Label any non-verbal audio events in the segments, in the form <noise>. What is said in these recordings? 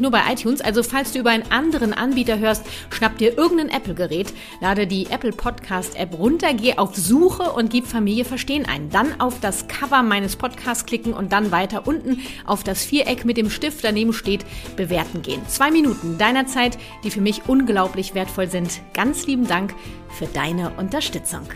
wirklich nur bei iTunes. Also falls du über einen anderen Anbieter hörst, schnapp dir irgendein Apple-Gerät, lade die Apple Podcast-App runter, geh auf Suche und gib Familie Verstehen ein. Dann auf das Cover meines Podcasts klicken und dann weiter unten auf das Viereck mit dem Stift daneben steht, bewerten gehen. Zwei Minuten deiner Zeit, die für mich unglaublich wertvoll sind. Ganz lieben Dank für deine Unterstützung.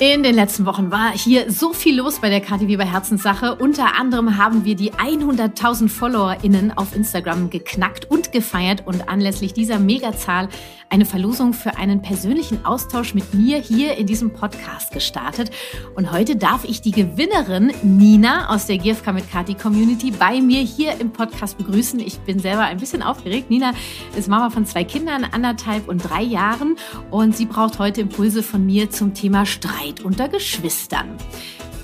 In den letzten Wochen war hier so viel los bei der Kathi Weber Herzenssache. Unter anderem haben wir die 100.000 FollowerInnen auf Instagram geknackt und gefeiert und anlässlich dieser Megazahl eine Verlosung für einen persönlichen Austausch mit mir hier in diesem Podcast gestartet. Und heute darf ich die Gewinnerin Nina aus der GFK mit Kati Community bei mir hier im Podcast begrüßen. Ich bin selber ein bisschen aufgeregt. Nina ist Mama von zwei Kindern, anderthalb und drei Jahren. Und sie braucht heute Impulse von mir zum Thema Streit unter Geschwistern.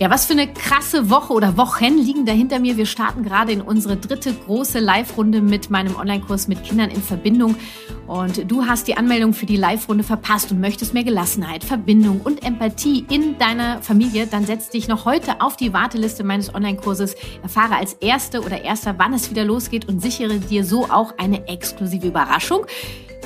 Ja, was für eine krasse Woche oder Wochen liegen da hinter mir. Wir starten gerade in unsere dritte große Live-Runde mit meinem Online-Kurs mit Kindern in Verbindung. Und du hast die Anmeldung für die Live-Runde verpasst und möchtest mehr Gelassenheit, Verbindung und Empathie in deiner Familie, dann setz dich noch heute auf die Warteliste meines Online-Kurses. Erfahre als Erste oder Erster, wann es wieder losgeht und sichere dir so auch eine exklusive Überraschung.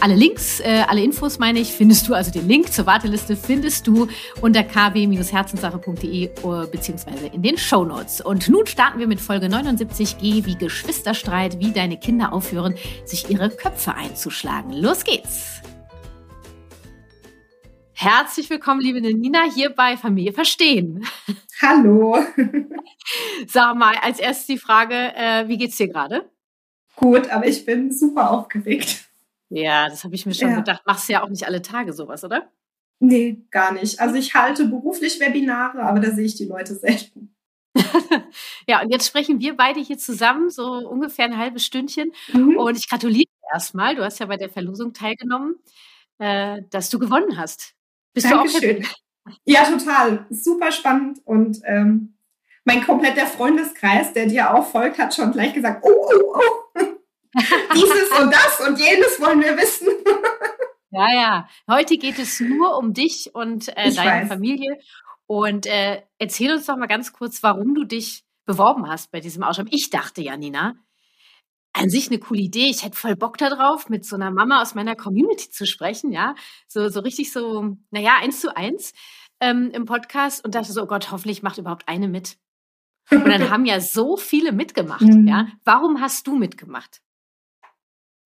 Alle Links, äh, alle Infos meine ich, findest du, also den Link zur Warteliste findest du unter kw-herzenssache.de äh, beziehungsweise in den Show Notes. Und nun starten wir mit Folge 79G wie Geschwisterstreit, wie deine Kinder aufhören, sich ihre Köpfe einzuschlagen. Los geht's! Herzlich willkommen, liebe Nina, hier bei Familie Verstehen. Hallo. <laughs> Sag mal, als erstes die Frage, äh, wie geht's dir gerade? Gut, aber ich bin super aufgeregt. Ja, das habe ich mir schon ja. gedacht. Machst du ja auch nicht alle Tage sowas, oder? Nee, gar nicht. Also ich halte beruflich Webinare, aber da sehe ich die Leute selten. <laughs> ja, und jetzt sprechen wir beide hier zusammen, so ungefähr ein halbes Stündchen. Mhm. Und ich gratuliere erstmal. Du hast ja bei der Verlosung teilgenommen, äh, dass du gewonnen hast. Bist Dankeschön. du auch Ja, total. Super spannend. Und ähm, mein kompletter Freundeskreis, der dir auch folgt, hat schon gleich gesagt, oh, oh, oh. <laughs> Dieses und das und jenes wollen wir wissen. <laughs> Ja, ja. Heute geht es nur um dich und äh, deine weiß. Familie. Und äh, erzähl uns doch mal ganz kurz, warum du dich beworben hast bei diesem Ausschreiben. Ich dachte ja, Nina, an sich eine coole Idee. Ich hätte voll Bock darauf, mit so einer Mama aus meiner Community zu sprechen, ja. So, so richtig so, naja, eins zu eins ähm, im Podcast und dachte so, oh Gott, hoffentlich macht überhaupt eine mit. Und dann <laughs> haben ja so viele mitgemacht, mhm. ja. Warum hast du mitgemacht?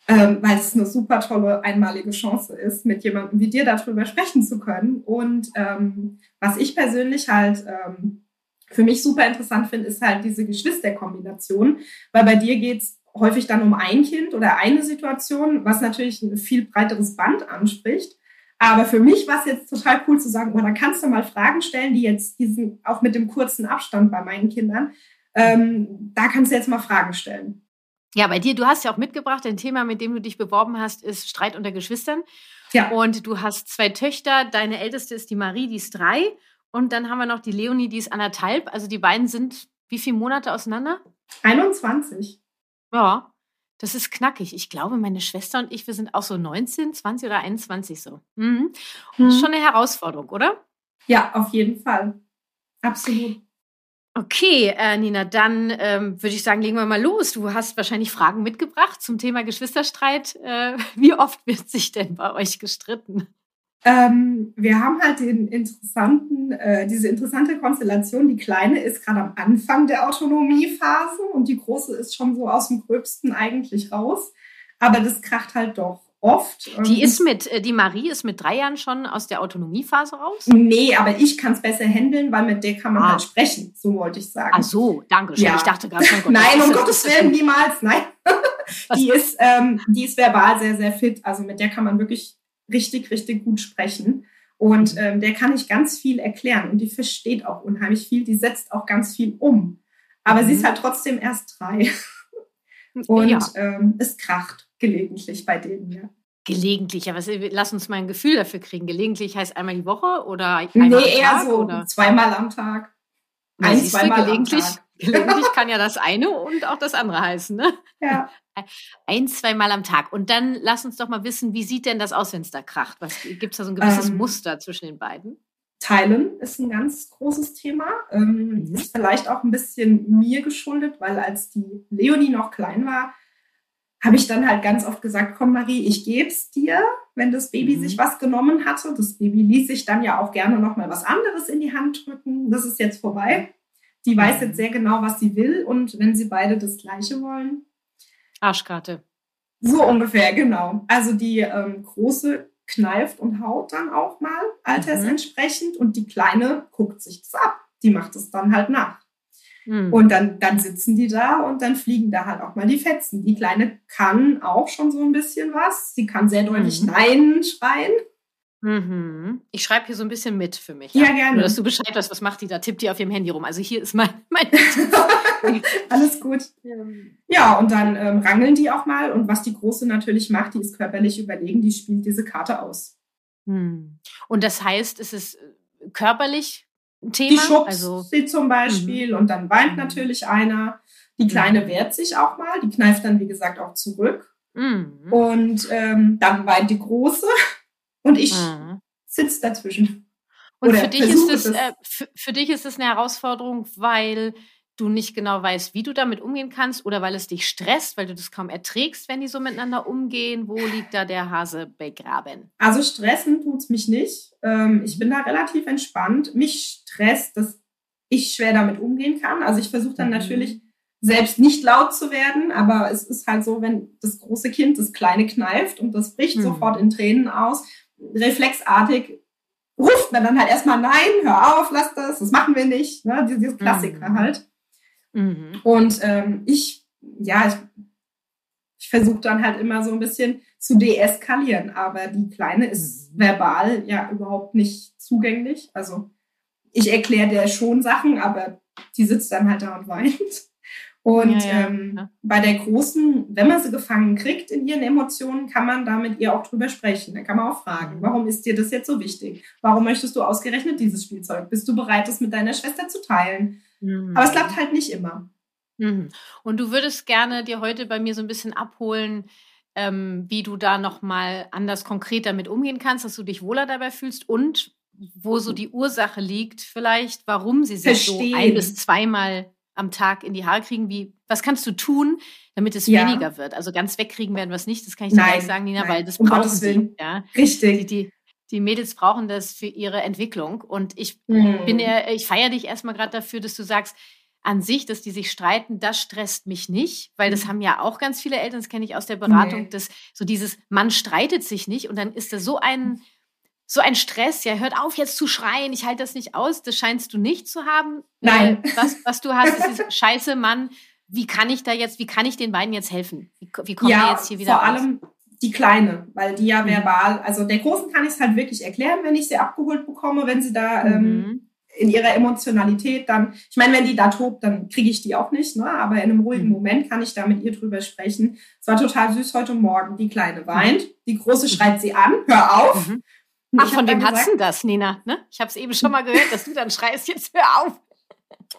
Ähm, weil es eine super tolle einmalige Chance ist, mit jemandem wie dir darüber sprechen zu können. Und ähm, was ich persönlich halt ähm, für mich super interessant finde, ist halt diese Geschwisterkombination, weil bei dir geht's häufig dann um ein Kind oder eine Situation, was natürlich ein viel breiteres Band anspricht. Aber für mich war es jetzt total cool zu sagen, oh, da kannst du mal Fragen stellen, die jetzt diesen, auch mit dem kurzen Abstand bei meinen Kindern, ähm, da kannst du jetzt mal Fragen stellen. Ja, bei dir, du hast ja auch mitgebracht, ein Thema, mit dem du dich beworben hast, ist Streit unter Geschwistern. Ja. Und du hast zwei Töchter. Deine älteste ist die Marie, die ist drei. Und dann haben wir noch die Leonie, die ist anderthalb. Also die beiden sind wie viele Monate auseinander? 21. Ja, das ist knackig. Ich glaube, meine Schwester und ich, wir sind auch so 19, 20 oder 21 so. Mhm. Das ist schon eine Herausforderung, oder? Ja, auf jeden Fall. Absolut. Okay, äh, Nina, dann ähm, würde ich sagen, legen wir mal los. Du hast wahrscheinlich Fragen mitgebracht zum Thema Geschwisterstreit. Äh, <laughs> wie oft wird sich denn bei euch gestritten? Ähm, wir haben halt den interessanten, äh, diese interessante Konstellation. Die kleine ist gerade am Anfang der Autonomiephase und die große ist schon so aus dem Gröbsten eigentlich raus. Aber das kracht halt doch oft. Die ist mit, äh, die Marie ist mit drei Jahren schon aus der Autonomiephase raus? Nee, aber ich kann es besser handeln, weil mit der kann man ah. halt sprechen, so wollte ich sagen. Ach so, danke schön. Ja. Ich dachte gerade <laughs> Gott, Nein, um Gottes Willen, niemals, nein. <laughs> die ist, ähm, die ist verbal sehr, sehr fit. Also mit der kann man wirklich richtig, richtig gut sprechen. Und ähm, der kann ich ganz viel erklären und die versteht auch unheimlich viel. Die setzt auch ganz viel um. Aber mhm. sie ist mhm. halt trotzdem erst drei. <laughs> Und ja. ähm, es kracht gelegentlich bei denen, ja. Gelegentlich, aber lass uns mal ein Gefühl dafür kriegen. Gelegentlich heißt einmal die Woche oder einmal nee, am Tag? eher so oder? zweimal am Tag. Ein, zweimal gelegentlich, am Tag. <laughs> Gelegentlich kann ja das eine und auch das andere heißen, ne? Ja. <laughs> Ein, zweimal am Tag. Und dann lass uns doch mal wissen, wie sieht denn das aus, wenn es da kracht? Gibt es da so ein gewisses ähm, Muster zwischen den beiden? Teilen ist ein ganz großes Thema. Ähm, mhm. Ist vielleicht auch ein bisschen mir geschuldet, weil als die Leonie noch klein war, habe ich dann halt ganz oft gesagt, komm Marie, ich gebe es dir, wenn das Baby mhm. sich was genommen hatte. Das Baby ließ sich dann ja auch gerne noch mal was anderes in die Hand drücken. Das ist jetzt vorbei. Die weiß jetzt sehr genau, was sie will und wenn sie beide das Gleiche wollen. Arschkarte. So ungefähr, genau. Also die ähm, große kneift und haut dann auch mal altersentsprechend mhm. und die kleine guckt sich das ab. Die macht es dann halt nach. Mhm. Und dann, dann sitzen die da und dann fliegen da halt auch mal die Fetzen. Die Kleine kann auch schon so ein bisschen was. Sie kann sehr deutlich mhm. Nein schreien. Mhm. Ich schreibe hier so ein bisschen mit für mich. Ja, ja gerne. Nur, dass du Bescheid weißt, was macht die da? Tippt die auf ihrem Handy rum. Also hier ist mein, <laughs> mein <laughs> Alles gut. Ja, und dann ähm, rangeln die auch mal. Und was die Große natürlich macht, die ist körperlich überlegen, die spielt diese Karte aus. Hm. Und das heißt, es ist äh, körperlich Thema? Die schubst also, sie zum Beispiel mhm. und dann weint natürlich einer. Die Kleine mhm. wehrt sich auch mal, die kneift dann, wie gesagt, auch zurück. Mhm. Und ähm, dann weint die Große <laughs> und ich sitze dazwischen. Und für dich, ist das, äh, für, für, dich ist das eine Herausforderung, weil du nicht genau weißt, wie du damit umgehen kannst oder weil es dich stresst, weil du das kaum erträgst, wenn die so miteinander umgehen. Wo liegt da der Hase begraben? Also stressen tut es mich nicht. Ähm, ich bin da relativ entspannt. Mich stresst, dass ich schwer damit umgehen kann. Also ich versuche dann mhm. natürlich selbst nicht laut zu werden, aber es ist halt so, wenn das große Kind das kleine kneift und das bricht mhm. sofort in Tränen aus, reflexartig ruft man dann halt erstmal nein, hör auf, lass das, das machen wir nicht. Ne? Diese Klassiker mhm. halt. Mhm. Und ähm, ich, ja, ich, ich versuche dann halt immer so ein bisschen zu deeskalieren, aber die Kleine ist mhm. verbal ja überhaupt nicht zugänglich. Also ich erkläre der schon Sachen, aber die sitzt dann halt da und weint. Und ja, ja, ähm, ja. bei der Großen, wenn man sie gefangen kriegt in ihren Emotionen, kann man da mit ihr auch drüber sprechen. Da kann man auch fragen, mhm. warum ist dir das jetzt so wichtig? Warum möchtest du ausgerechnet dieses Spielzeug? Bist du bereit, das mit deiner Schwester zu teilen? Mhm. Aber es klappt halt nicht immer. Mhm. Und du würdest gerne dir heute bei mir so ein bisschen abholen, ähm, wie du da nochmal anders konkret damit umgehen kannst, dass du dich wohler dabei fühlst und wo so die Ursache liegt, vielleicht, warum sie sich Verstehen. so ein bis zweimal am Tag in die Haare kriegen. Wie, was kannst du tun, damit es ja. weniger wird? Also ganz wegkriegen werden wir es nicht, das kann ich dir gleich sagen, Nina, nein, weil das um brauchen sie. Ja. Richtig. Die, die, die Mädels brauchen das für ihre Entwicklung. Und ich mhm. bin ja, ich feiere dich erstmal gerade dafür, dass du sagst, an sich, dass die sich streiten, das stresst mich nicht, weil das mhm. haben ja auch ganz viele Eltern, das kenne ich aus der Beratung, nee. dass so dieses Mann streitet sich nicht und dann ist da so ein so ein Stress, ja, hört auf jetzt zu schreien, ich halte das nicht aus, das scheinst du nicht zu haben. Nein. Äh, was, was du hast, ist dieses <laughs> scheiße Mann, wie kann ich da jetzt, wie kann ich den beiden jetzt helfen? Wie, wie kommen ja, wir jetzt hier wieder vor raus? allem die Kleine, weil die ja mhm. verbal, also der Großen kann ich es halt wirklich erklären, wenn ich sie abgeholt bekomme, wenn sie da mhm. ähm, in ihrer Emotionalität dann, ich meine, wenn die da tobt, dann kriege ich die auch nicht, ne? aber in einem ruhigen mhm. Moment kann ich da mit ihr drüber sprechen. Es war total süß heute Morgen. Die Kleine weint, die Große schreit sie an, hör auf. Mhm. Ach, von wem hast du das, Nina? Ne? Ich habe es eben schon mal gehört, dass du dann schreist, jetzt hör auf.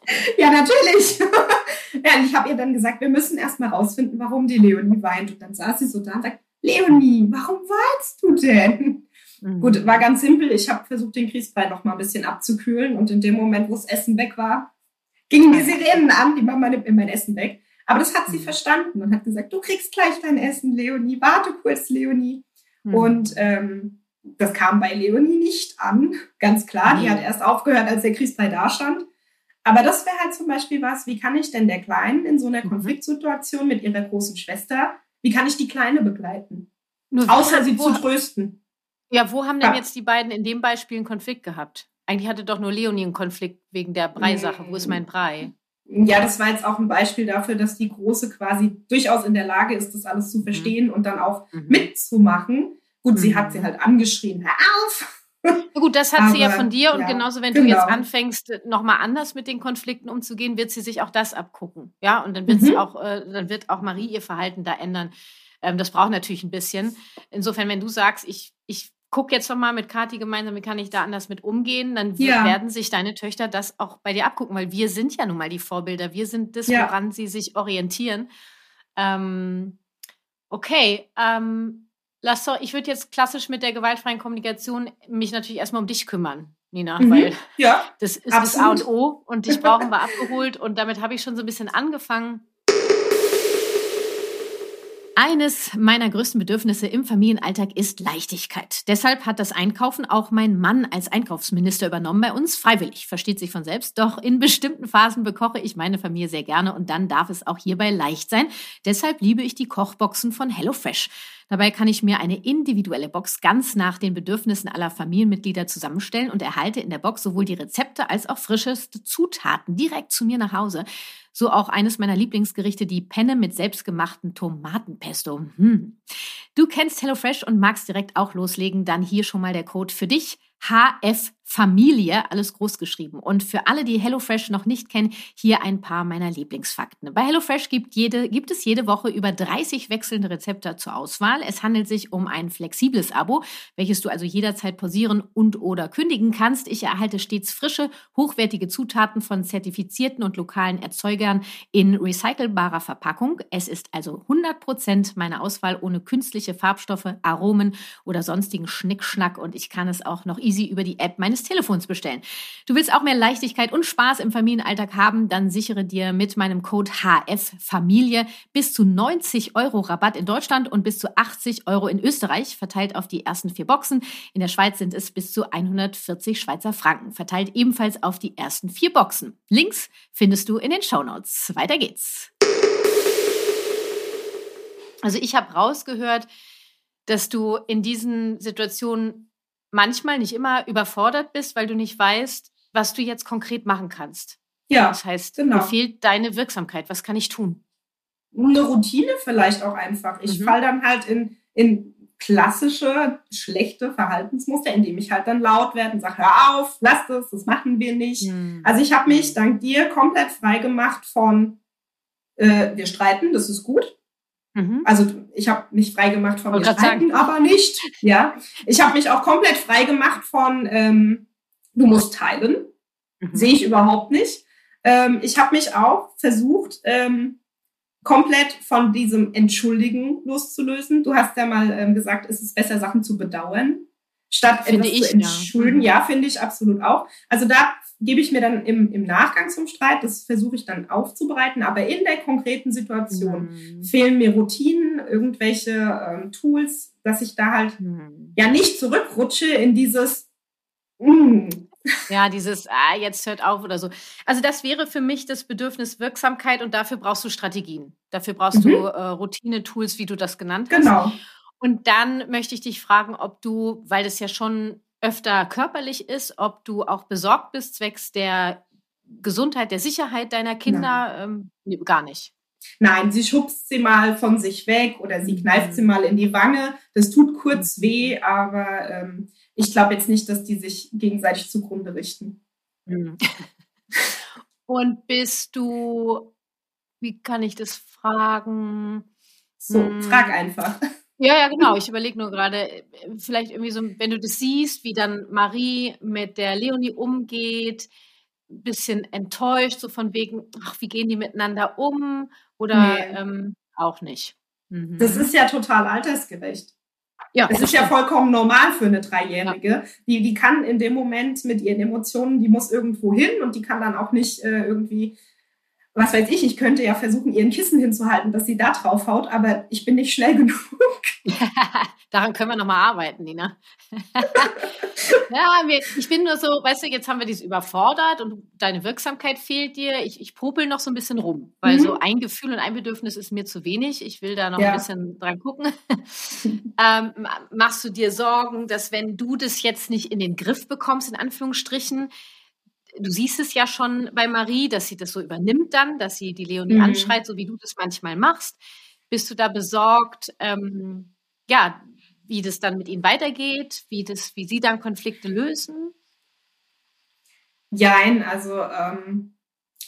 <laughs> Ja, natürlich. <laughs> ja, ich habe ihr dann gesagt, wir müssen erst mal rausfinden, warum die Leonie weint. Und dann saß sie so da und sagt, Leonie, warum weinst du denn? Mhm. Gut, war ganz simpel. Ich habe versucht, den Kriegsbein noch mal ein bisschen abzukühlen. Und in dem Moment, wo das Essen weg war, gingen die Sirenen an. Die Mama nimmt mir mein Essen weg. Aber das hat sie mhm. verstanden und hat gesagt, du kriegst gleich dein Essen, Leonie. Warte kurz, Leonie. Mhm. Und ähm, das kam bei Leonie nicht an, ganz klar. Die hat erst aufgehört, als der Kriegsbrei da stand. Aber das wäre halt zum Beispiel was, wie kann ich denn der Kleinen in so einer mhm. Konfliktsituation mit ihrer großen Schwester Wie kann ich die Kleine begleiten? Nur Außer sie zu trösten. Ja, wo haben denn ja. jetzt die beiden in dem Beispiel einen Konflikt gehabt? Eigentlich hatte doch nur Leonie einen Konflikt wegen der Breisache. Wo ist mein Brei? Ja, das war jetzt auch ein Beispiel dafür, dass die Große quasi durchaus in der Lage ist, das alles zu mhm. verstehen mhm. und dann auch mhm. mitzumachen. Gut, mhm. sie hat sie halt angeschrien, hör auf! Na gut, das hat Aber, sie ja von dir und ja, genauso, wenn genau. du jetzt anfängst, nochmal anders mit den Konflikten umzugehen, wird sie sich auch das abgucken. Ja, und dann wird sie mhm. auch, äh, dann wird auch Marie ihr Verhalten da ändern. Ähm, das braucht natürlich ein bisschen. Insofern, wenn du sagst, ich, ich guck jetzt noch mal mit Kathi gemeinsam, wie kann ich da anders mit umgehen, dann ja. werden sich deine Töchter das auch bei dir abgucken, weil wir sind ja nun mal die Vorbilder, wir sind das, ja. woran sie sich orientieren. Ähm, okay, ähm, lass doch, ich würde jetzt klassisch mit der gewaltfreien Kommunikation mich natürlich erstmal um dich kümmern. Nina, mhm. weil ja, das ist absolut. das A und O und dich brauchen wir abgeholt und damit habe ich schon so ein bisschen angefangen. Eines meiner größten Bedürfnisse im Familienalltag ist Leichtigkeit. Deshalb hat das Einkaufen auch mein Mann als Einkaufsminister übernommen bei uns, freiwillig, versteht sich von selbst. Doch in bestimmten Phasen bekoche ich meine Familie sehr gerne und dann darf es auch hierbei leicht sein. Deshalb liebe ich die Kochboxen von HelloFresh. Dabei kann ich mir eine individuelle Box ganz nach den Bedürfnissen aller Familienmitglieder zusammenstellen und erhalte in der Box sowohl die Rezepte als auch frischeste Zutaten direkt zu mir nach Hause. So auch eines meiner Lieblingsgerichte, die Penne mit selbstgemachten Tomatenpesto. Hm. Du kennst HelloFresh und magst direkt auch loslegen, dann hier schon mal der Code für dich. HF Familie, alles groß geschrieben. Und für alle, die HelloFresh noch nicht kennen, hier ein paar meiner Lieblingsfakten. Bei HelloFresh gibt, jede, gibt es jede Woche über 30 wechselnde Rezepte zur Auswahl. Es handelt sich um ein flexibles Abo, welches du also jederzeit pausieren und oder kündigen kannst. Ich erhalte stets frische, hochwertige Zutaten von zertifizierten und lokalen Erzeugern in recycelbarer Verpackung. Es ist also 100% meine Auswahl ohne künstliche Farbstoffe, Aromen oder sonstigen Schnickschnack und ich kann es auch noch easy über die App meines Telefons bestellen. Du willst auch mehr Leichtigkeit und Spaß im Familienalltag haben, dann sichere dir mit meinem Code HF Familie bis zu 90 Euro Rabatt in Deutschland und bis zu 80 Euro in Österreich, verteilt auf die ersten vier Boxen. In der Schweiz sind es bis zu 140 Schweizer Franken, verteilt ebenfalls auf die ersten vier Boxen. Links findest du in den Show Notes. Weiter geht's. Also ich habe rausgehört, dass du in diesen Situationen manchmal, nicht immer, überfordert bist, weil du nicht weißt, was du jetzt konkret machen kannst. Ja. Das heißt, genau. mir fehlt deine Wirksamkeit. Was kann ich tun? Eine Routine vielleicht auch einfach. Ich mhm. falle dann halt in, in klassische, schlechte Verhaltensmuster, indem ich halt dann laut werde und sage, hör auf, lass das, das machen wir nicht. Mhm. Also ich habe mich dank dir komplett frei gemacht von, äh, wir streiten, das ist gut. Mhm. Also ich habe mich frei gemacht von mir streiten, aber nicht. Ja, ich habe mich auch komplett frei gemacht von ähm, du musst teilen. Mhm. Sehe ich überhaupt nicht. Ähm, ich habe mich auch versucht ähm, komplett von diesem Entschuldigen loszulösen. Du hast ja mal ähm, gesagt, es ist besser Sachen zu bedauern statt finde etwas ich, zu entschulden. Ja, ja finde ich absolut auch. Also da gebe ich mir dann im, im Nachgang zum Streit, das versuche ich dann aufzubereiten, aber in der konkreten Situation mhm. fehlen mir Routinen, irgendwelche ähm, Tools, dass ich da halt mhm. ja nicht zurückrutsche in dieses mm. Ja, dieses, ah, jetzt hört auf oder so. Also das wäre für mich das Bedürfnis Wirksamkeit und dafür brauchst du Strategien. Dafür brauchst mhm. du äh, Routine-Tools, wie du das genannt hast. Genau. Und dann möchte ich dich fragen, ob du, weil das ja schon öfter körperlich ist, ob du auch besorgt bist zwecks der Gesundheit, der Sicherheit deiner Kinder? Ähm, gar nicht. Nein, sie schubst sie mal von sich weg oder sie kneift sie mhm. mal in die Wange. Das tut kurz mhm. weh, aber ähm, ich glaube jetzt nicht, dass die sich gegenseitig zugrunde richten. Mhm. <laughs> Und bist du, wie kann ich das fragen? So, hm. frag einfach. Ja, ja, genau. Ich überlege nur gerade, äh, vielleicht irgendwie so, wenn du das siehst, wie dann Marie mit der Leonie umgeht, ein bisschen enttäuscht, so von wegen, ach, wie gehen die miteinander um? Oder nee. ähm, auch nicht. Mhm. Das ist ja total altersgerecht. Ja, es ist ja vollkommen normal für eine Dreijährige. Ja. Die, die kann in dem Moment mit ihren Emotionen, die muss irgendwo hin und die kann dann auch nicht äh, irgendwie was weiß ich, ich könnte ja versuchen, ihren Kissen hinzuhalten, dass sie da drauf haut, aber ich bin nicht schnell genug. <laughs> <laughs> Daran können wir nochmal arbeiten, Nina. <laughs> ja, ich bin nur so, weißt du, jetzt haben wir dies überfordert und deine Wirksamkeit fehlt dir. Ich, ich popel noch so ein bisschen rum, weil mhm. so ein Gefühl und ein Bedürfnis ist mir zu wenig. Ich will da noch ja. ein bisschen dran gucken. ähm, machst du dir Sorgen, dass wenn du das jetzt nicht in den Griff bekommst, in Anführungsstrichen, du siehst es ja schon bei Marie, dass sie das so übernimmt dann, dass sie die Leonie mhm. anschreit, so wie du das manchmal machst. Bist du da besorgt, ähm, ja, wie das dann mit ihnen weitergeht, wie, das, wie sie dann Konflikte lösen? Jein, also ähm,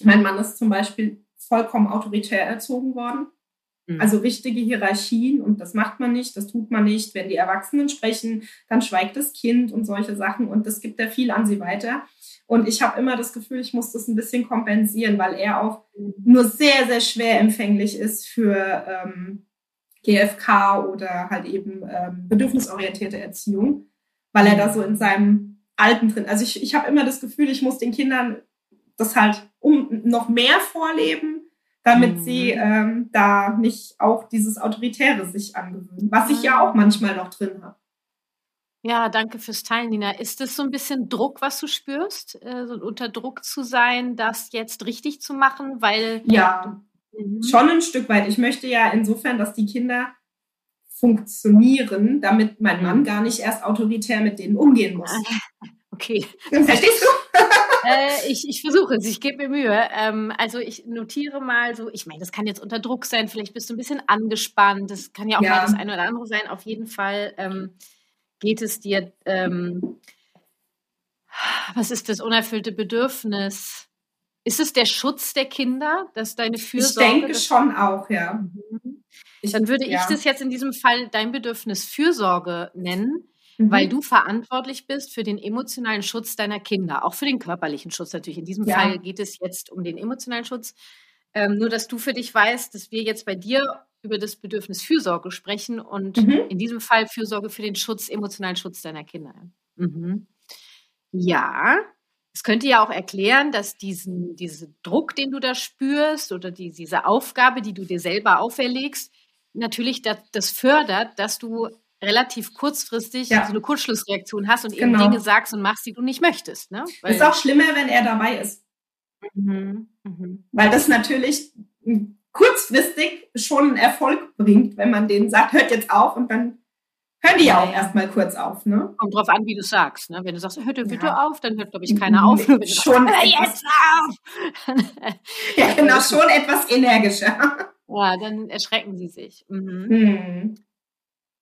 mein Mann ist zum Beispiel vollkommen autoritär erzogen worden. Mhm. Also richtige Hierarchien und das macht man nicht, das tut man nicht. Wenn die Erwachsenen sprechen, dann schweigt das Kind und solche Sachen und das gibt er viel an sie weiter. Und ich habe immer das Gefühl, ich muss das ein bisschen kompensieren, weil er auch nur sehr, sehr schwer empfänglich ist für ähm, GFK oder halt eben ähm, bedürfnisorientierte Erziehung, weil er da so in seinem Alten drin. Also ich, ich habe immer das Gefühl, ich muss den Kindern das halt um noch mehr vorleben, damit mhm. sie ähm, da nicht auch dieses Autoritäre sich angewöhnen, was ich ja auch manchmal noch drin habe. Ja, danke fürs Teilen, Nina. Ist das so ein bisschen Druck, was du spürst, äh, so unter Druck zu sein, das jetzt richtig zu machen? Weil ja, mhm. schon ein Stück weit. Ich möchte ja insofern, dass die Kinder funktionieren, damit mein Mann mhm. gar nicht erst autoritär mit denen umgehen muss. <laughs> Okay. Verstehst du? äh, ich, ich versuche es, ich gebe mir Mühe. Ähm, also ich notiere mal so, ich meine, das kann jetzt unter Druck sein, vielleicht bist du ein bisschen angespannt, das kann ja auch ja. mal das eine oder andere sein. Auf jeden Fall ähm, geht es dir, ähm, was ist das unerfüllte Bedürfnis? Ist es der Schutz der Kinder, dass deine Fürsorge? Ich denke schon auch, ja. Mhm. Ich, Dann würde ja. ich das jetzt in diesem Fall dein Bedürfnis Fürsorge nennen, mhm. weil du verantwortlich bist für den emotionalen Schutz deiner Kinder, auch für den körperlichen Schutz natürlich. In diesem ja. Fall geht es jetzt um den emotionalen Schutz. Ähm, nur, dass du für dich weißt, dass wir jetzt bei dir über das Bedürfnis Fürsorge sprechen und mhm. in diesem Fall Fürsorge für den Schutz, emotionalen Schutz deiner Kinder. Mhm. Ja, es könnte ja auch erklären, dass diesen, diesen Druck, den du da spürst oder die, diese Aufgabe, die du dir selber auferlegst, natürlich das, das fördert, dass du relativ kurzfristig ja. so eine Kurzschlussreaktion hast und genau. eben Dinge sagst und machst, die du nicht möchtest. Ne? Weil, ist auch schlimmer, wenn er dabei ist. Mhm. Mhm. Weil das natürlich kurzfristig schon einen Erfolg bringt, wenn man denen sagt, hört jetzt auf und dann hören die ja auch erstmal kurz auf. Ne? Kommt drauf an, wie du sagst. Ne? Wenn du sagst, hört bitte ja. auf, dann hört, glaube ich, keiner auf. Nee, schon sagst, jetzt auf! <laughs> ja, genau, schon etwas energischer. Ja, dann erschrecken sie sich. Mhm. Hm.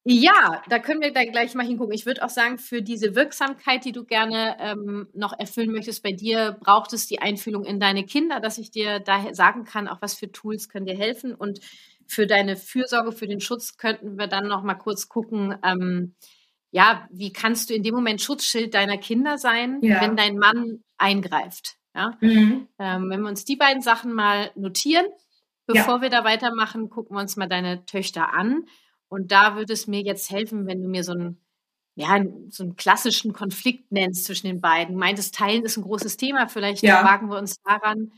Ja, da können wir da gleich mal hingucken. Ich würde auch sagen, für diese Wirksamkeit, die du gerne ähm, noch erfüllen möchtest bei dir, braucht es die Einfühlung in deine Kinder, dass ich dir da sagen kann, auch was für Tools können dir helfen. Und für deine Fürsorge, für den Schutz könnten wir dann noch mal kurz gucken, ähm, ja, wie kannst du in dem Moment Schutzschild deiner Kinder sein, ja. wenn dein Mann eingreift? Ja? Mhm. Ähm, wenn wir uns die beiden Sachen mal notieren, bevor ja. wir da weitermachen, gucken wir uns mal deine Töchter an und da würde es mir jetzt helfen, wenn du mir so einen, ja, so einen klassischen Konflikt nennst zwischen den beiden. Meintest, Teilen ist ein großes Thema. Vielleicht ja. wagen wir uns daran.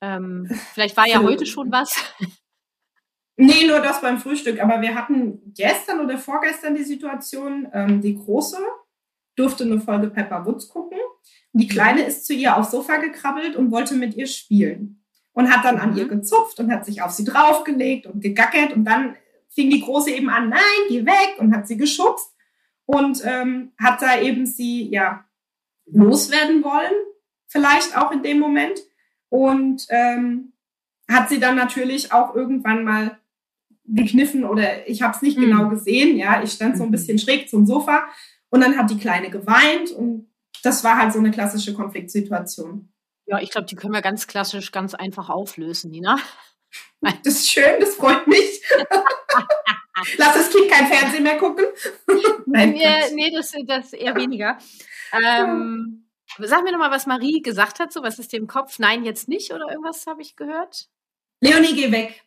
Ähm, vielleicht war ja heute schon was. <laughs> Nee, nur das beim Frühstück. Aber wir hatten gestern oder vorgestern die Situation, ähm, die Große durfte eine Folge Pepper Woods gucken. Die mhm. Kleine ist zu ihr aufs Sofa gekrabbelt und wollte mit ihr spielen. Und hat dann an ihr mhm. gezupft und hat sich auf sie draufgelegt und gegackert. Und dann fing die Große eben an, nein, geh weg und hat sie geschubst und ähm, hat da eben sie ja loswerden wollen, vielleicht auch in dem Moment. Und ähm, hat sie dann natürlich auch irgendwann mal gekniffen oder ich habe es nicht mhm. genau gesehen. Ja, ich stand so ein mhm. bisschen schräg zum Sofa und dann hat die Kleine geweint und das war halt so eine klassische Konfliktsituation. Ja, ich glaube, die können wir ganz klassisch, ganz einfach auflösen, Nina. Das ist schön, das freut mich. <laughs> Lass das Kind kein Fernsehen mehr gucken. <laughs> Nein, nee, nee das, das eher weniger. Ähm, sag mir nochmal, was Marie gesagt hat. So, was ist dir im Kopf? Nein, jetzt nicht oder irgendwas habe ich gehört? Leonie, geh weg.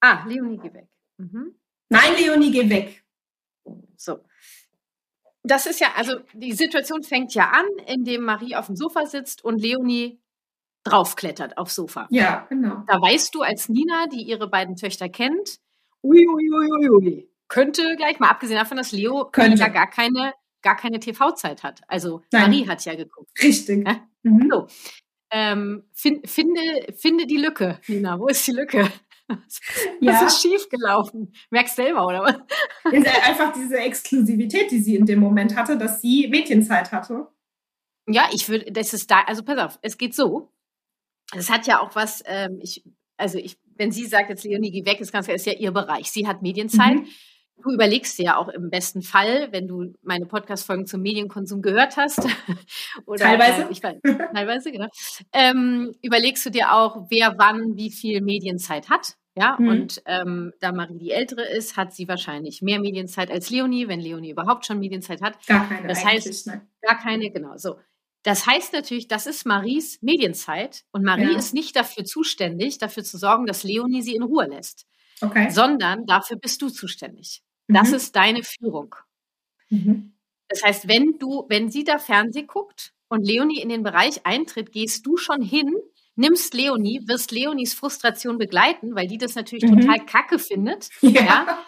Ah, Leonie, geh weg. Mhm. Nein, Leonie, geh weg. So. Das ist ja, also die Situation fängt ja an, indem Marie auf dem Sofa sitzt und Leonie draufklettert aufs Sofa. Ja, genau. Da weißt du als Nina, die ihre beiden Töchter kennt, ui, ui, ui, ui, könnte gleich mal, abgesehen davon, dass Leo Könnte. ja gar keine, gar keine TV-Zeit hat. Also Nein. Marie hat ja geguckt. Richtig. Ja? Mhm. So. Ähm, fin, finde, finde die Lücke, Nina. Wo ist die Lücke? Was, Ja. ist schief gelaufen? Merkst selber, oder was? Ist einfach diese Exklusivität, die sie in dem Moment hatte, dass sie Mädchenzeit hatte. Ja, ich würde, das ist da, also pass auf, es geht so. Es hat ja auch was, ähm, ich, also ich, wenn sie sagt, jetzt Leonie, geh weg, ist ganz klar, ist ja ihr Bereich. Sie hat Medienzeit. Mhm. Du überlegst dir ja auch im besten Fall, wenn du meine Podcast-Folgen zum Medienkonsum gehört hast. <laughs> oder, Teilweise. Äh, ich weiß, teilweise, genau. Ähm, überlegst du dir auch, wer wann wie viel Medienzeit hat. Ja, Mhm. und ähm, da Marie die Ältere ist, hat sie wahrscheinlich mehr Medienzeit als Leonie, wenn Leonie überhaupt schon Medienzeit hat. Gar keine Das heißt- ne? Gar keine, genau. So. Das heißt natürlich, das ist Maries Medienzeit und Marie Ja. ist nicht dafür zuständig, dafür zu sorgen, dass Leonie sie in Ruhe lässt, Okay. sondern dafür bist du zuständig. Das Mhm. ist deine Führung. Mhm. Das heißt, wenn du, wenn sie da Fernseh guckt und Leonie in den Bereich eintritt, gehst du schon hin, nimmst Leonie, wirst Leonies Frustration begleiten, weil die das natürlich Mhm. total kacke findet. <laughs> Ja. Ja.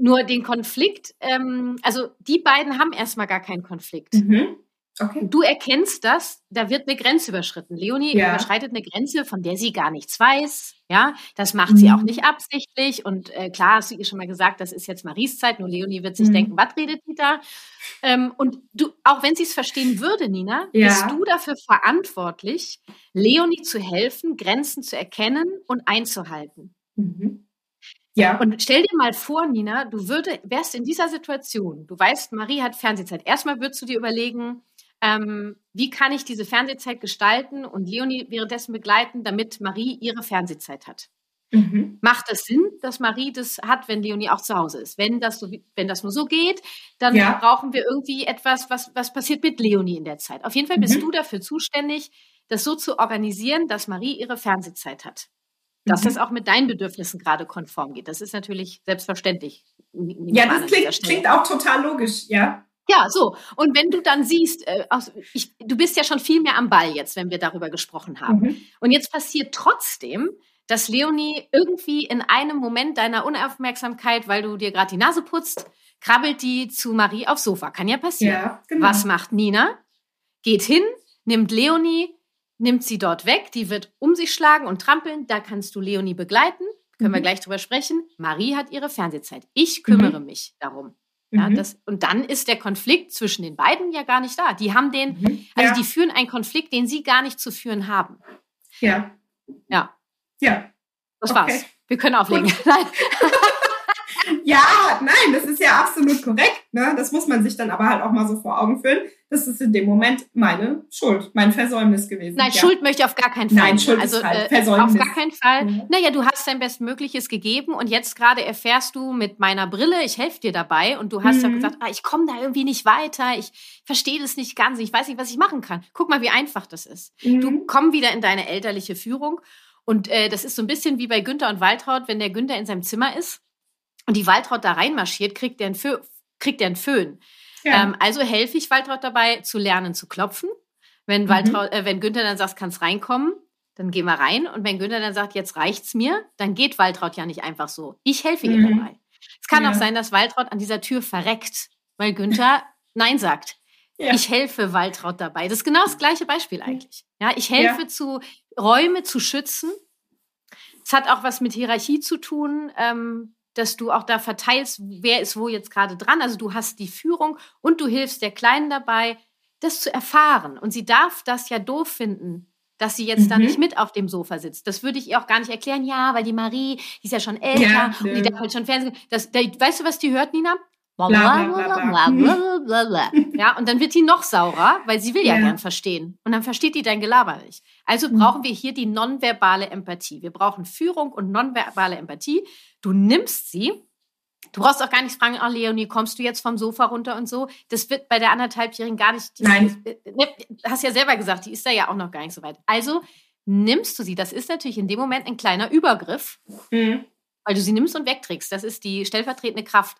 Nur den Konflikt, ähm, also die beiden haben erstmal gar keinen Konflikt. Mhm. Okay. Du erkennst das, da wird eine Grenze überschritten. Leonie Ja. überschreitet eine Grenze, von der sie gar nichts weiß. Ja, das macht sie Mhm. auch nicht absichtlich. Und äh, klar hast du ihr schon mal gesagt, das ist jetzt Maries Zeit, nur Leonie wird sich Mhm. denken, was redet die da? Ähm, und du, auch wenn sie es verstehen würde, Nina, Ja. bist du dafür verantwortlich, Leonie zu helfen, Grenzen zu erkennen und einzuhalten. Mhm. Ja. Und stell dir mal vor, Nina, du würde, wärst in dieser Situation, du weißt, Marie hat Fernsehzeit. Erstmal würdest du dir überlegen, ähm, wie kann ich diese Fernsehzeit gestalten und Leonie währenddessen begleiten, damit Marie ihre Fernsehzeit hat. Mhm. Macht es Sinn, dass Marie das hat, wenn Leonie auch zu Hause ist? Wenn das, so, wenn das nur so geht, dann Ja. brauchen wir irgendwie etwas, was, was passiert mit Leonie in der Zeit. Auf jeden Fall bist Mhm. du dafür zuständig, das so zu organisieren, dass Marie ihre Fernsehzeit hat. Dass Mhm. das auch mit deinen Bedürfnissen gerade konform geht. Das ist natürlich selbstverständlich. Ja, das klingt, klingt auch total logisch, ja. Ja, so. Und wenn du dann siehst, äh, aus, ich, du bist ja schon viel mehr am Ball jetzt, wenn wir darüber gesprochen haben. Mhm. Und jetzt passiert trotzdem, dass Leonie irgendwie in einem Moment deiner Unaufmerksamkeit, weil du dir gerade die Nase putzt, krabbelt die zu Marie aufs Sofa. Kann ja passieren. Ja, genau. Was macht Nina? Geht hin, nimmt Leonie, nimmt sie dort weg, die wird um sich schlagen und trampeln. Da kannst du Leonie begleiten. Können wir Mhm. gleich drüber sprechen. Marie hat ihre Fernsehzeit. Ich kümmere mich darum. Ja, Mhm. das, und dann ist der Konflikt zwischen den beiden ja gar nicht da. Die haben den, Mhm. also ja. die führen einen Konflikt, den sie gar nicht zu führen haben. ja. Ja, Ja. das Okay. war's. Wir können auflegen. <laughs> <laughs> Ja, nein, das ist ja absolut korrekt. Ne? Das muss man sich dann aber halt auch mal so vor Augen führen. Das ist in dem Moment meine Schuld, mein Versäumnis gewesen. Nein, ja. Schuld möchte ich auf gar keinen Fall. Nein, Schuld also, äh, Versäumnis. Auf gar keinen Fall. Mhm. Naja, du hast dein Bestmögliches gegeben und jetzt gerade erfährst du mit meiner Brille, ich helfe dir dabei und du hast ja Mhm. gesagt, ah, ich komme da irgendwie nicht weiter, ich verstehe das nicht ganz, ich weiß nicht, was ich machen kann. Guck mal, wie einfach das ist. Du Mhm. komm wieder in deine elterliche Führung und äh, das ist so ein bisschen wie bei Günther und Waltraud, wenn der Günther in seinem Zimmer ist und die Waltraud da reinmarschiert, kriegt der einen, Fö kriegt der einen Föhn. Ja. Ähm, also helfe ich Waltraud dabei, zu lernen zu klopfen. Wenn, Mhm. Waltraud, äh, wenn Günther dann sagt, kannst reinkommen, dann gehen wir rein. Und wenn Günther dann sagt, jetzt reicht's mir, dann geht Waltraud ja nicht einfach so. Ich helfe ihr Mhm. dabei. Es kann Ja. auch sein, dass Waltraud an dieser Tür verreckt, weil Günther <laughs> Nein sagt. ja. Ich helfe Waltraud dabei. Das ist genau das gleiche Beispiel eigentlich. Ja, ich helfe zu Räume zu schützen. Es hat auch was mit Hierarchie zu tun, ähm, dass du auch da verteilst, wer ist wo jetzt gerade dran. Also du hast die Führung und du hilfst der Kleinen dabei, das zu erfahren. Und sie darf das ja doof finden, dass sie jetzt da Mhm. nicht mit auf dem Sofa sitzt. Das würde ich ihr auch gar nicht erklären. Ja, weil die Marie, die ist ja schon älter Ja, und die darf halt schon Fernsehen. Das, da, weißt du, was die hört, Nina? Blablabla. Ja, und dann wird die noch saurer, weil sie will ja, Ja. gern verstehen. Und dann versteht die dein Gelaber nicht. Also Mhm. brauchen wir hier die nonverbale Empathie. Wir brauchen Führung und nonverbale Empathie. Du nimmst sie. Du brauchst auch gar nicht fragen, oh Leonie, kommst du jetzt vom Sofa runter und so. Das wird bei der anderthalbjährigen gar nicht. Die, Nein. äh, ne, Hast ja selber gesagt, die ist da ja auch noch gar nicht so weit. Also nimmst du sie. Das ist natürlich in dem Moment ein kleiner Übergriff, Mhm. weil du sie nimmst und wegträgst. Das ist die stellvertretende Kraft.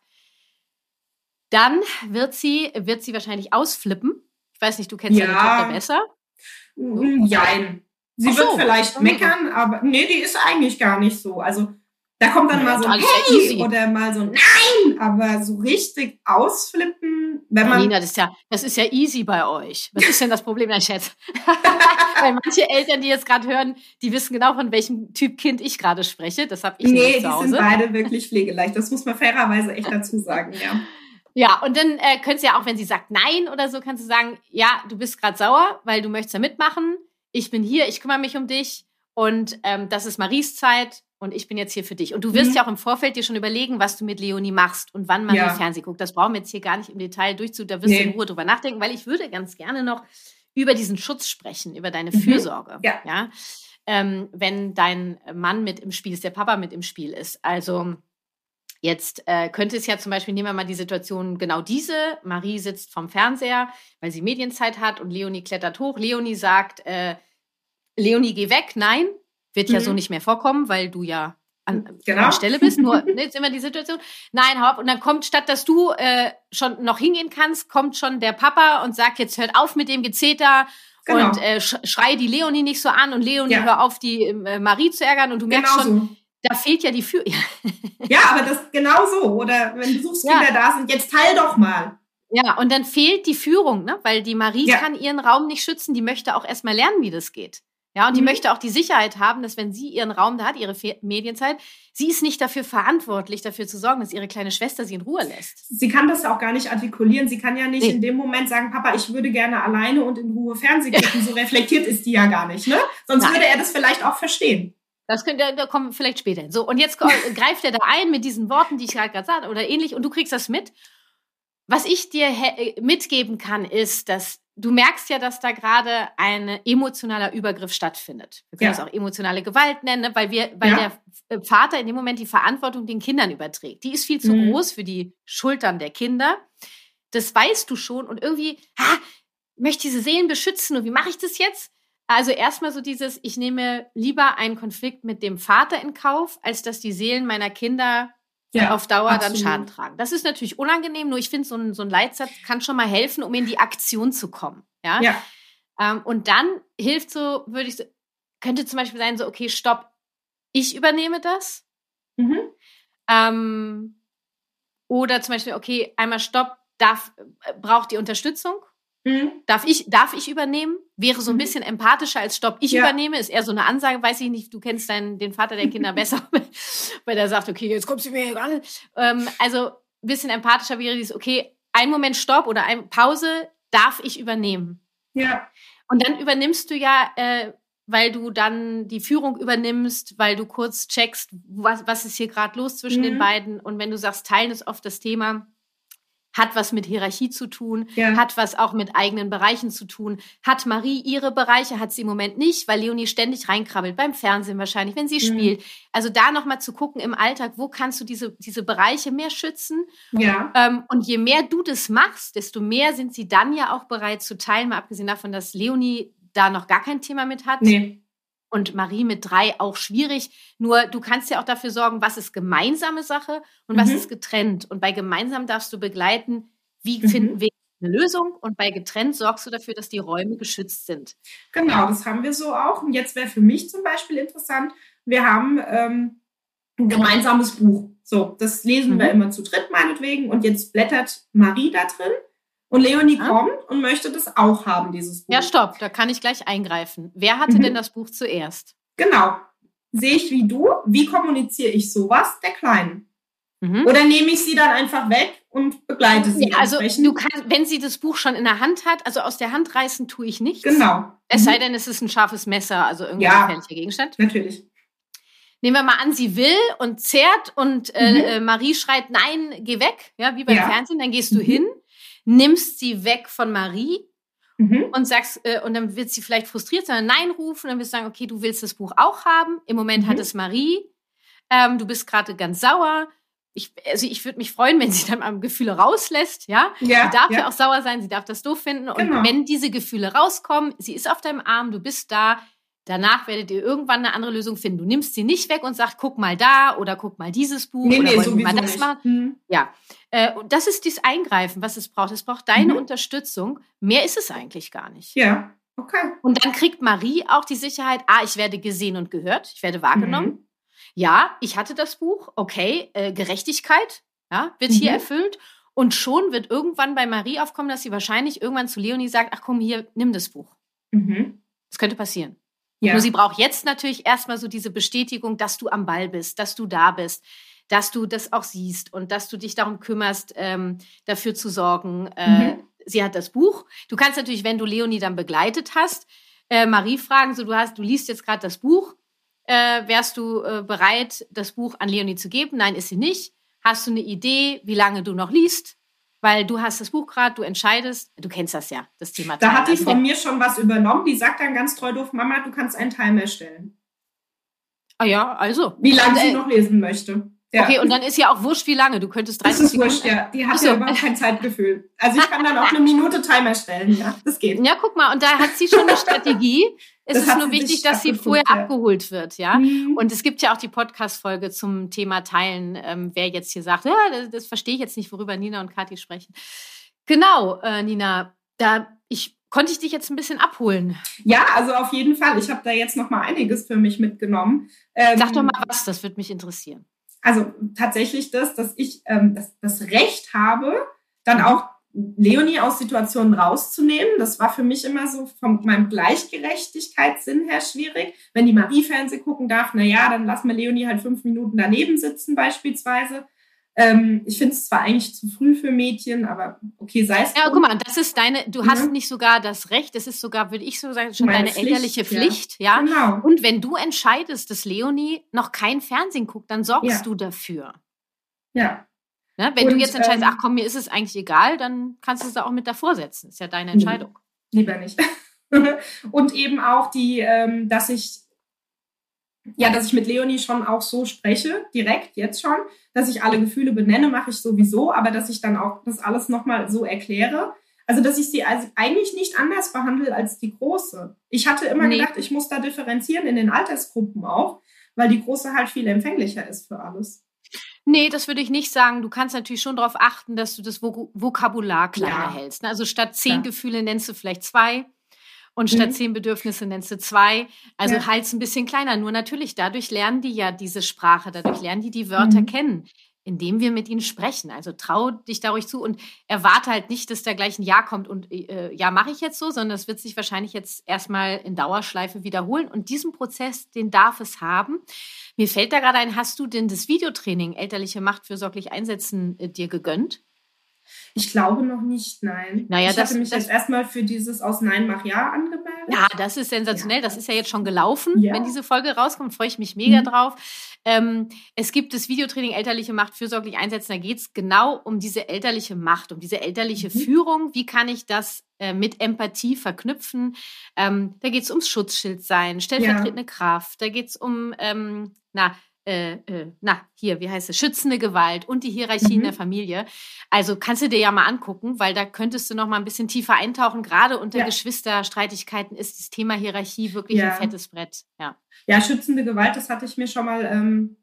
Dann wird sie, wird sie wahrscheinlich ausflippen. Ich weiß nicht, du kennst Ja. deine Tochter besser. Mhm. Jein. Sie so, wird vielleicht meckern, aber nee, die ist eigentlich gar nicht so. Also da kommt dann ja, mal so ein Hey oder mal so ein Nein, aber so richtig ausflippen, wenn man. Nina, das ist ja, das ist ja easy bei euch. Was ist denn das Problem, mein Schatz? <laughs> Weil manche Eltern, die jetzt gerade hören, die wissen genau, von welchem Typ Kind ich gerade spreche. Das habe ich nee, nicht zu Hause. Nee, die sind beide wirklich pflegeleicht. Das muss man fairerweise echt dazu sagen, ja. Ja, und dann äh, könntest du ja auch, wenn sie sagt Nein oder so, kannst du sagen, ja, du bist gerade sauer, weil du möchtest da mitmachen. Ich bin hier, ich kümmere mich um dich und ähm, das ist Maries Zeit und ich bin jetzt hier für dich. Und du wirst mhm. ja auch im Vorfeld dir schon überlegen, was du mit Leonie machst und wann man ja. Fernsehen guckt. Das brauchen wir jetzt hier gar nicht im Detail durchzu. Da wirst nee. du in Ruhe drüber nachdenken, weil ich würde ganz gerne noch über diesen Schutz sprechen, über deine mhm. Fürsorge. Ja. ja? Ähm, wenn dein Mann mit im Spiel ist, der Papa mit im Spiel ist. Also Jetzt äh, könnte es ja zum Beispiel, nehmen wir mal die Situation genau diese. Marie sitzt vom Fernseher, weil sie Medienzeit hat und Leonie klettert hoch. Leonie sagt, äh, Leonie, geh weg. Nein, wird mhm. ja so mhm. nicht mehr vorkommen, weil du ja an, genau. an Stelle bist. Nur, <laughs> ne, jetzt immer die Situation. Nein, hopp. Und dann kommt, statt dass du äh, schon noch hingehen kannst, kommt schon der Papa und sagt, jetzt hört auf mit dem Gezeter. Genau. Und äh, schrei die Leonie nicht so an und Leonie, ja. hör auf, die äh, Marie zu ärgern. Und du merkst genau schon, so. da fehlt ja die Führung. <laughs> ja, aber das genau so. Oder wenn Besuchskinder ja. da sind, jetzt teil doch mal. Ja, und dann fehlt die Führung, ne? weil die Marie ja. kann ihren Raum nicht schützen. Die möchte auch erstmal lernen, wie das geht. Ja, und die mhm. möchte auch die Sicherheit haben, dass wenn sie ihren Raum da hat, ihre Fe Medienzeit, sie ist nicht dafür verantwortlich, dafür zu sorgen, dass ihre kleine Schwester sie in Ruhe lässt. Sie kann das auch gar nicht artikulieren. Sie kann ja nicht nee. in dem Moment sagen, Papa, ich würde gerne alleine und in Ruhe Fernsehen gucken. so reflektiert ist die ja gar nicht, ne? Sonst Nein. würde er das vielleicht auch verstehen. Das könnte, da kommen wir vielleicht später hin. So, und jetzt <laughs> greift er da ein mit diesen Worten, die ich gerade sagte, oder ähnlich, und du kriegst das mit. Was ich dir mitgeben kann, ist, dass du merkst ja, dass da gerade ein emotionaler Übergriff stattfindet. Wir können ja. das auch emotionale Gewalt nennen, ne? weil wir, weil ja. der Vater in dem Moment die Verantwortung den Kindern überträgt. Die ist viel zu mhm. groß für die Schultern der Kinder. Das weißt du schon und irgendwie, ha, möchte diese Seelen beschützen und wie mache ich das jetzt? Also erstmal so dieses, ich nehme lieber einen Konflikt mit dem Vater in Kauf, als dass die Seelen meiner Kinder ja, auf Dauer absolut. dann Schaden tragen. Das ist natürlich unangenehm, nur ich finde, so ein, so ein Leitsatz kann schon mal helfen, um in die Aktion zu kommen. Ja. ja. Ähm, und dann hilft so, würde ich so, könnte zum Beispiel sein, so, okay, stopp, ich übernehme das. Mhm. Ähm, oder zum Beispiel, okay, einmal stopp, darf, äh, braucht die Unterstützung. Mhm. Darf, ich, darf ich übernehmen? Wäre so ein mhm. bisschen empathischer als Stopp, ich ja. übernehme. Ist eher so eine Ansage, weiß ich nicht, du kennst deinen, den Vater der Kinder <laughs> besser, <laughs> weil der sagt, okay, jetzt kommst du mir hier nicht. Ähm, also ein bisschen empathischer wäre dieses, okay, ein Moment Stopp oder eine Pause darf ich übernehmen. Ja. Und dann übernimmst du ja, äh, weil du dann die Führung übernimmst, weil du kurz checkst, was, was ist hier gerade los zwischen mhm. den beiden. Und wenn du sagst, teilen ist oft das Thema, hat was mit Hierarchie zu tun, ja. hat was auch mit eigenen Bereichen zu tun. Hat Marie ihre Bereiche, hat sie im Moment nicht, weil Leonie ständig reinkrabbelt, beim Fernsehen wahrscheinlich, wenn sie mhm. spielt. Also da nochmal zu gucken im Alltag, wo kannst du diese, diese Bereiche mehr schützen? Ja. Ähm, und je mehr du das machst, desto mehr sind sie dann ja auch bereit zu teilen, mal abgesehen davon, dass Leonie da noch gar kein Thema mit hat. Nee und Marie mit drei auch schwierig. Nur du kannst ja auch dafür sorgen, was ist gemeinsame Sache und mhm. was ist getrennt. Und bei gemeinsam darfst du begleiten, wie mhm. finden wir eine Lösung und bei getrennt sorgst du dafür, dass die Räume geschützt sind. Genau, das haben wir so auch. Und jetzt wäre für mich zum Beispiel interessant, wir haben ähm, ein gemeinsames Buch. So, das lesen mhm. wir immer zu dritt meinetwegen und jetzt blättert Marie da drin und Leonie ah. kommt und möchte das auch haben, dieses Buch. Ja, stopp, da kann ich gleich eingreifen. Wer hatte mhm. denn das Buch zuerst? Genau. Sehe ich wie du, wie kommuniziere ich sowas der Kleinen? Mhm. Oder nehme ich sie dann einfach weg und begleite sie? Ja, also du kannst, wenn sie das Buch schon in der Hand hat, also aus der Hand reißen tue ich nichts. Genau. Es mhm. sei denn, es ist ein scharfes Messer, also irgendein ja, gefährlicher Gegenstand. Natürlich. Nehmen wir mal an, sie will und zerrt und äh, mhm. äh, Marie schreit, nein, geh weg, ja, wie beim ja. Fernsehen, dann gehst du mhm. hin nimmst sie weg von Marie mhm. und sagst, äh, und dann wird sie vielleicht frustriert sein, Nein rufen, dann wirst du sagen, okay, du willst das Buch auch haben. Im Moment mhm. hat es Marie. Ähm, du bist gerade ganz sauer. Ich, also ich würde mich freuen, wenn sie dann am Gefühle rauslässt, ja. ja sie darf ja. ja. auch sauer sein, sie darf das doof finden. Und genau. wenn diese Gefühle rauskommen, sie ist auf deinem Arm, du bist da, danach werdet ihr irgendwann eine andere Lösung finden. Du nimmst sie nicht weg und sagst, guck mal da oder guck mal dieses Buch nee, oder nee, wollen mal das nicht. machen. Hm. Ja. Äh, und das ist dieses Eingreifen, was es braucht. Es braucht deine mhm. Unterstützung. Mehr ist es eigentlich gar nicht. Ja. Okay. Und dann kriegt Marie auch die Sicherheit, ah, ich werde gesehen und gehört, ich werde wahrgenommen. Mhm. Ja, ich hatte das Buch, okay, äh, Gerechtigkeit, ja, wird mhm. hier erfüllt. Und schon wird irgendwann bei Marie aufkommen, dass sie wahrscheinlich irgendwann zu Leonie sagt, ach komm, hier, nimm das Buch. Mhm. Das könnte passieren. Ja. Nur sie braucht jetzt natürlich erstmal so diese Bestätigung, dass du am Ball bist, dass du da bist, dass du das auch siehst und dass du dich darum kümmerst, ähm, dafür zu sorgen. Äh, mhm. Sie hat das Buch. Du kannst natürlich, wenn du Leonie dann begleitet hast, äh, Marie fragen, so du hast, du liest jetzt gerade das Buch, äh, wärst du äh, bereit, das Buch an Leonie zu geben? Nein, ist sie nicht. Hast du eine Idee, wie lange du noch liest? Weil du hast das Buch gerade, du entscheidest, du kennst das ja, das Thema. Da hat die also von mir schon was übernommen. Die sagt dann ganz treu doof, Mama, du kannst einen Timer stellen. Ah ja, also. Wie lange sie äh, noch lesen möchte. Ja. Okay, und dann ist ja auch wurscht, wie lange. Du könntest 30 Das ist Sekunden. wurscht, ja. Die hat so. ja überhaupt kein Zeitgefühl. Also ich kann dann <laughs> auch eine Minute Timer stellen, ja. Das geht. Ja, guck mal, und da hat sie schon eine <laughs> Strategie. Es das ist nur wichtig, dass sie vorher ja. abgeholt wird, ja. Mhm. Und es gibt ja auch die Podcast-Folge zum Thema Teilen, ähm, wer jetzt hier sagt, ja, das, das verstehe ich jetzt nicht, worüber Nina und Kathi sprechen. Genau, äh, Nina, da ich konnte ich dich jetzt ein bisschen abholen? Ja, also auf jeden Fall. Ich habe da jetzt noch mal einiges für mich mitgenommen. Ähm, Sag doch mal was, das würde mich interessieren also tatsächlich das, dass ich ähm, das, das Recht habe, dann auch Leonie aus Situationen rauszunehmen. Das war für mich immer so von meinem Gleichgerechtigkeitssinn her schwierig. Wenn die Marie Fernseh gucken darf, na ja, dann lassen wir Leonie halt fünf Minuten daneben sitzen beispielsweise. Ähm, ich finde es zwar eigentlich zu früh für Mädchen, aber okay, sei es. Ja, guck mal, das ist deine, du hast ja. nicht sogar das Recht, das ist sogar, würde ich so sagen, schon Meine deine Pflicht, elterliche Pflicht, ja. ja. Genau. Und wenn du entscheidest, dass Leonie noch kein Fernsehen guckt, dann sorgst ja. du dafür. Ja. Ne? Wenn Und, du jetzt entscheidest, ähm, ach komm, mir ist es eigentlich egal, dann kannst du es da auch mit davor setzen. Ist ja deine Entscheidung. Lieber nicht. <laughs> Und eben auch die, ähm, dass ich ja, dass ich mit Leonie schon auch so spreche, direkt jetzt schon, dass ich alle Gefühle benenne, mache ich sowieso, aber dass ich dann auch das alles nochmal so erkläre. Also, dass ich sie also eigentlich nicht anders behandle als die Große. Ich hatte immer nee. gedacht, ich muss da differenzieren in den Altersgruppen auch, weil die Große halt viel empfänglicher ist für alles. Nee, das würde ich nicht sagen. Du kannst natürlich schon darauf achten, dass du das Vokabular kleiner ja. hältst. Ne? Also statt zehn ja. Gefühle nennst du vielleicht zwei. Und statt mhm. zehn Bedürfnisse nennst du zwei. Also ja. halt ein bisschen kleiner. Nur natürlich, dadurch lernen die ja diese Sprache, dadurch lernen die die Wörter mhm. kennen, indem wir mit ihnen sprechen. Also trau dich da ruhig zu und erwarte halt nicht, dass da gleich ein Ja kommt und äh, ja, mache ich jetzt so, sondern es wird sich wahrscheinlich jetzt erstmal in Dauerschleife wiederholen. Und diesen Prozess, den darf es haben. Mir fällt da gerade ein, hast du denn das Videotraining elterliche Macht fürsorglich einsetzen äh, dir gegönnt? Ich glaube noch nicht, nein. Naja, ich das, hatte mich das, jetzt erstmal für dieses aus Nein mach Ja angemeldet. Ja, das ist sensationell. Ja. Das ist ja jetzt schon gelaufen. Ja. Wenn diese Folge rauskommt, freue ich mich mega mhm. drauf. Ähm, es gibt das Videotraining Elterliche Macht fürsorglich einsetzen. Da geht es genau um diese elterliche Macht, um diese elterliche mhm. Führung. Wie kann ich das äh, mit Empathie verknüpfen? Ähm, da geht es ums Schutzschild sein, stellvertretende ja. Kraft. Da geht es um, ähm, na, äh, äh, na, hier, wie heißt es, schützende Gewalt und die Hierarchie mhm. in der Familie. Also kannst du dir ja mal angucken, weil da könntest du noch mal ein bisschen tiefer eintauchen. Gerade unter ja. Geschwisterstreitigkeiten ist das Thema Hierarchie wirklich ja. ein fettes Brett. Ja. ja, schützende Gewalt, das hatte ich mir schon mal ähm,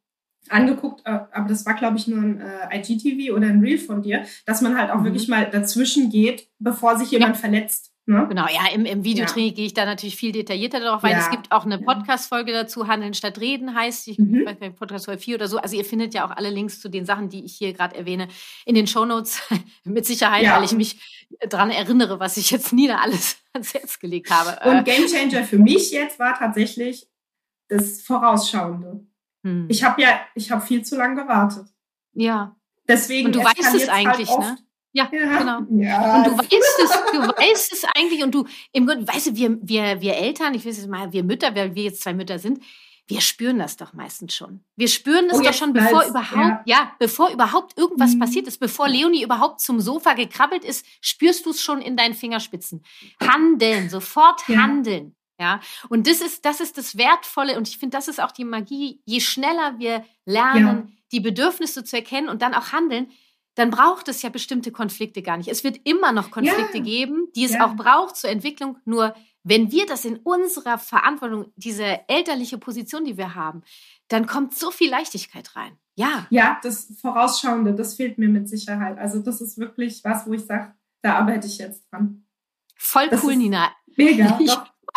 angeguckt, äh, aber das war, glaube ich, nur ein äh, IGTV oder ein Reel von dir, dass man halt auch mhm. wirklich mal dazwischen geht, bevor sich jemand ja. verletzt. Ne? Genau, ja, im, im Videotraining ja. gehe ich da natürlich viel detaillierter darauf weil Ja. Es gibt auch eine Podcast-Folge dazu, Handeln statt Reden heißt, ich mhm. weiß nicht, Podcast Folge 4 oder so. Also ihr findet ja auch alle Links zu den Sachen, die ich hier gerade erwähne, in den Shownotes <laughs> mit Sicherheit, ja. weil ich mich daran erinnere, was ich jetzt <laughs> nie da alles ans Herz gelegt habe. Und äh, Gamechanger für mich jetzt war tatsächlich das Vorausschauende. Hm. Ich habe ja, ich habe viel zu lange gewartet. Ja. Deswegen. Und du weißt es halt eigentlich, halt ne? Ja, ja, genau. Ja. Und du weißt es, du weißt es eigentlich und du, im Grunde, weißt du, wir, wir, wir Eltern, ich weiß jetzt mal, wir Mütter, weil wir jetzt zwei Mütter sind, wir spüren das doch meistens schon. Wir spüren es oh, doch schon, bevor weiß, überhaupt, ja. ja. bevor überhaupt irgendwas mhm. passiert ist, bevor Leonie überhaupt zum Sofa gekrabbelt ist, spürst du es schon in deinen Fingerspitzen. Handeln, sofort ja. handeln. Ja, und das ist, das ist das Wertvolle und ich finde, das ist auch die Magie. Je schneller wir lernen, die Bedürfnisse zu erkennen und dann auch handeln, dann braucht es ja bestimmte Konflikte gar nicht. Es wird immer noch Konflikte ja. geben, die es ja. auch braucht zur Entwicklung. Nur wenn wir das in unserer Verantwortung, diese elterliche Position, die wir haben, dann kommt so viel Leichtigkeit rein. Ja. Ja, das Vorausschauende, das fehlt mir mit Sicherheit. Also das ist wirklich was, wo ich sage, da arbeite ich jetzt dran. Voll das cool, Nina. Mega. <laughs> Ich,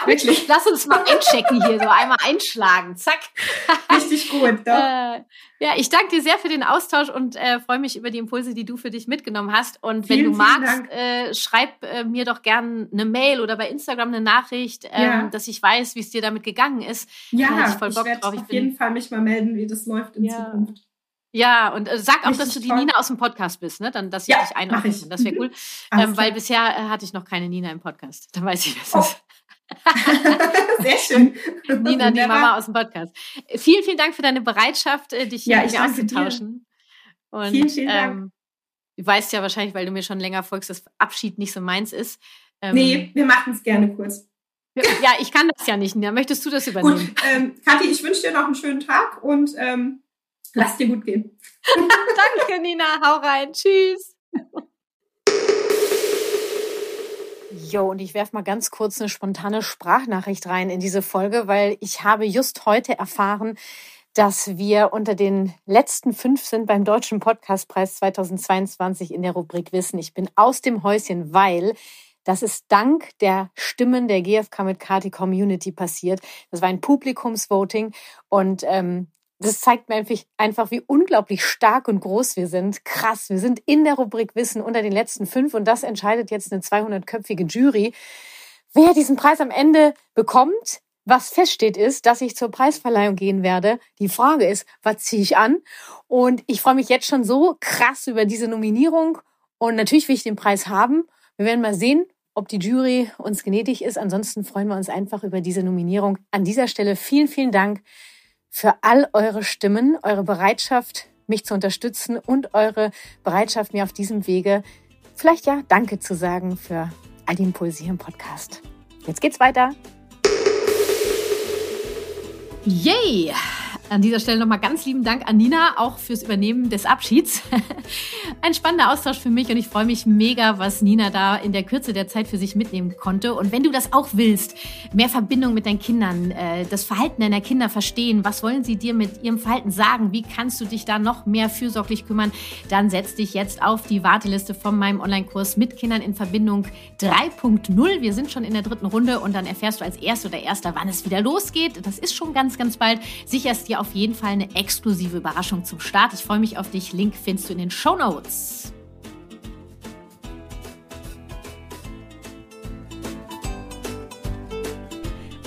Wirklich. Lass uns mal einchecken hier, so einmal einschlagen. Zack. <laughs> Richtig gut, doch. Äh, ja, ich danke dir sehr für den Austausch und äh, freue mich über die Impulse, die du für dich mitgenommen hast. Und vielen, wenn du magst, äh, schreib äh, mir doch gern eine Mail oder bei Instagram eine Nachricht, ähm, ja. dass ich weiß, wie es dir damit gegangen ist. Ja, ich, voll Bock ich werde auf jeden Fall mich mal melden, wie das läuft in ja. Zukunft. Ja, und äh, sag auch, Richtig dass du die toll. Nina aus dem Podcast bist, ne? Dann, dass ich ja, dich einordne. Das wäre cool. Mhm. Ähm, weil bisher äh, hatte ich noch keine Nina im Podcast. <laughs> Dann weiß ich, was oh. ist. <laughs> Sehr schön. Nina, die Mama aus dem Podcast. Vielen, vielen Dank für deine Bereitschaft, äh, dich hier ja, mit mir auszutauschen. Und, vielen, vielen Dank. Ähm, du weißt ja wahrscheinlich, weil du mir schon länger folgst, dass Abschied nicht so meins ist. Ähm, nee, wir machen es gerne kurz. Ja, ich kann das ja nicht. Nina. Möchtest du das übernehmen? Gut, ähm, Kathi, ich wünsche dir noch einen schönen Tag und ähm, Lass dir gut gehen. <laughs> Danke, Nina. Hau rein. Tschüss. <laughs> Jo, und ich werfe mal ganz kurz eine spontane Sprachnachricht rein in diese Folge, weil ich habe just heute erfahren, dass wir unter den letzten fünf sind beim Deutschen Podcastpreis 2022 in der Rubrik Wissen. Ich bin aus dem Häuschen, weil das ist dank der Stimmen der GFK mit Kati Community passiert. Das war ein Publikumsvoting und ähm, das zeigt mir einfach, wie unglaublich stark und groß wir sind. Krass, wir sind in der Rubrik Wissen unter den letzten fünf und das entscheidet jetzt eine 200-köpfige Jury. Wer diesen Preis am Ende bekommt, was feststeht, ist, dass ich zur Preisverleihung gehen werde. Die Frage ist, was ziehe ich an? Und ich freue mich jetzt schon so krass über diese Nominierung. Und natürlich will ich den Preis haben. Wir werden mal sehen, ob die Jury uns gnädig ist. Ansonsten freuen wir uns einfach über diese Nominierung. An dieser Stelle vielen, vielen Dank für all eure Stimmen, eure Bereitschaft, mich zu unterstützen und eure Bereitschaft, mir auf diesem Wege vielleicht ja Danke zu sagen für all die Impulse hier im Podcast. Jetzt geht's weiter. Yay! An dieser Stelle nochmal ganz lieben Dank an Nina, auch fürs Übernehmen des Abschieds. <laughs> Ein spannender Austausch für mich und ich freue mich mega, was Nina da in der Kürze der Zeit für sich mitnehmen konnte. Und wenn du das auch willst, mehr Verbindung mit deinen Kindern, äh, das Verhalten deiner Kinder verstehen, was wollen sie dir mit ihrem Verhalten sagen, wie kannst du dich da noch mehr fürsorglich kümmern, dann setz dich jetzt auf die Warteliste von meinem Online-Kurs mit Kindern in Verbindung 3.0. Wir sind schon in der dritten Runde und dann erfährst du als Erster oder Erster, wann es wieder losgeht. Das ist schon ganz, ganz bald. Sicherst dir auf jeden Fall eine exklusive Überraschung zum Start. Ich freue mich auf dich. Link findest du in den Show Notes.